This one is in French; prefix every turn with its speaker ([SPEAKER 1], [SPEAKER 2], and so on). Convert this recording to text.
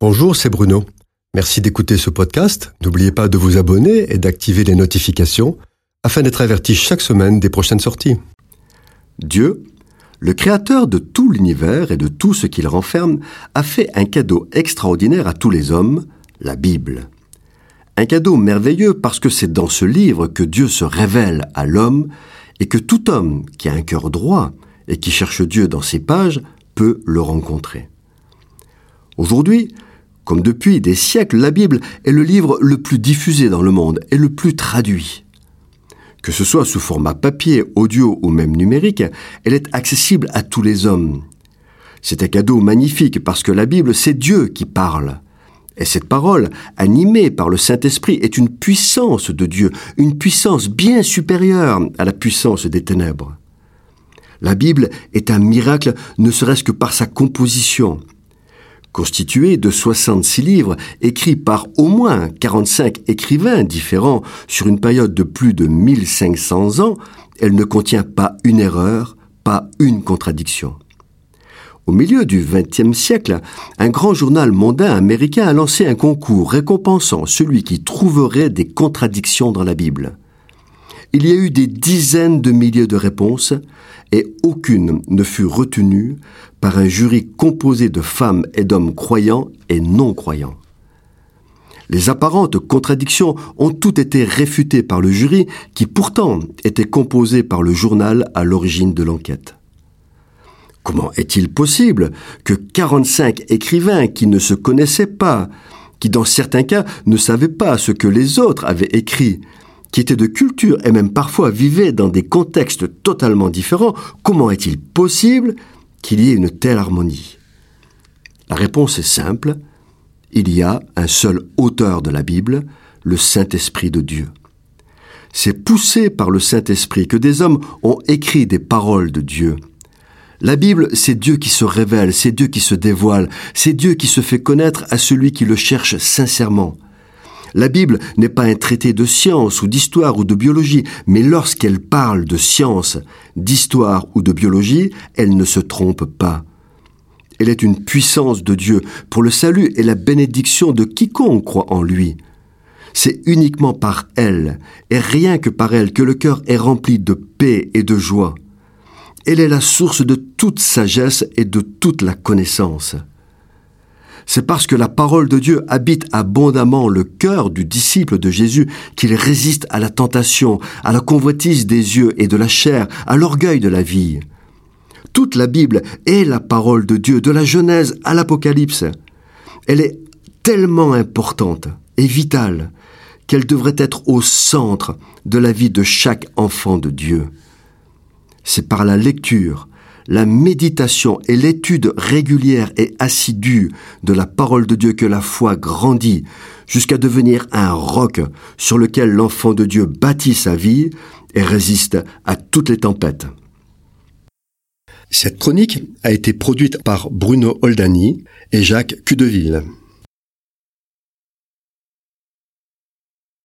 [SPEAKER 1] Bonjour, c'est Bruno. Merci d'écouter ce podcast. N'oubliez pas de vous abonner et d'activer les notifications afin d'être averti chaque semaine des prochaines sorties.
[SPEAKER 2] Dieu, le créateur de tout l'univers et de tout ce qu'il renferme, a fait un cadeau extraordinaire à tous les hommes, la Bible. Un cadeau merveilleux parce que c'est dans ce livre que Dieu se révèle à l'homme et que tout homme qui a un cœur droit et qui cherche Dieu dans ses pages peut le rencontrer. Aujourd'hui, comme depuis des siècles, la Bible est le livre le plus diffusé dans le monde et le plus traduit. Que ce soit sous format papier, audio ou même numérique, elle est accessible à tous les hommes. C'est un cadeau magnifique parce que la Bible, c'est Dieu qui parle. Et cette parole, animée par le Saint-Esprit, est une puissance de Dieu, une puissance bien supérieure à la puissance des ténèbres. La Bible est un miracle ne serait-ce que par sa composition, Constituée de 66 livres écrits par au moins 45 écrivains différents sur une période de plus de 1500 ans, elle ne contient pas une erreur, pas une contradiction. Au milieu du XXe siècle, un grand journal mondain américain a lancé un concours récompensant celui qui trouverait des contradictions dans la Bible. Il y a eu des dizaines de milliers de réponses et aucune ne fut retenue par un jury composé de femmes et d'hommes croyants et non croyants. Les apparentes contradictions ont toutes été réfutées par le jury qui pourtant était composé par le journal à l'origine de l'enquête. Comment est-il possible que 45 écrivains qui ne se connaissaient pas, qui dans certains cas ne savaient pas ce que les autres avaient écrit, qui étaient de culture et même parfois vivaient dans des contextes totalement différents, comment est-il possible qu'il y ait une telle harmonie? La réponse est simple. Il y a un seul auteur de la Bible, le Saint-Esprit de Dieu. C'est poussé par le Saint-Esprit que des hommes ont écrit des paroles de Dieu. La Bible, c'est Dieu qui se révèle, c'est Dieu qui se dévoile, c'est Dieu qui se fait connaître à celui qui le cherche sincèrement. La Bible n'est pas un traité de science ou d'histoire ou de biologie, mais lorsqu'elle parle de science, d'histoire ou de biologie, elle ne se trompe pas. Elle est une puissance de Dieu pour le salut et la bénédiction de quiconque croit en lui. C'est uniquement par elle, et rien que par elle, que le cœur est rempli de paix et de joie. Elle est la source de toute sagesse et de toute la connaissance. C'est parce que la parole de Dieu habite abondamment le cœur du disciple de Jésus qu'il résiste à la tentation, à la convoitise des yeux et de la chair, à l'orgueil de la vie. Toute la Bible est la parole de Dieu, de la Genèse à l'Apocalypse. Elle est tellement importante et vitale qu'elle devrait être au centre de la vie de chaque enfant de Dieu. C'est par la lecture, la méditation et l'étude régulière et assidue de la parole de Dieu que la foi grandit jusqu'à devenir un roc sur lequel l'enfant de Dieu bâtit sa vie et résiste à toutes les tempêtes.
[SPEAKER 1] Cette chronique a été produite par Bruno Oldani et Jacques Cudeville.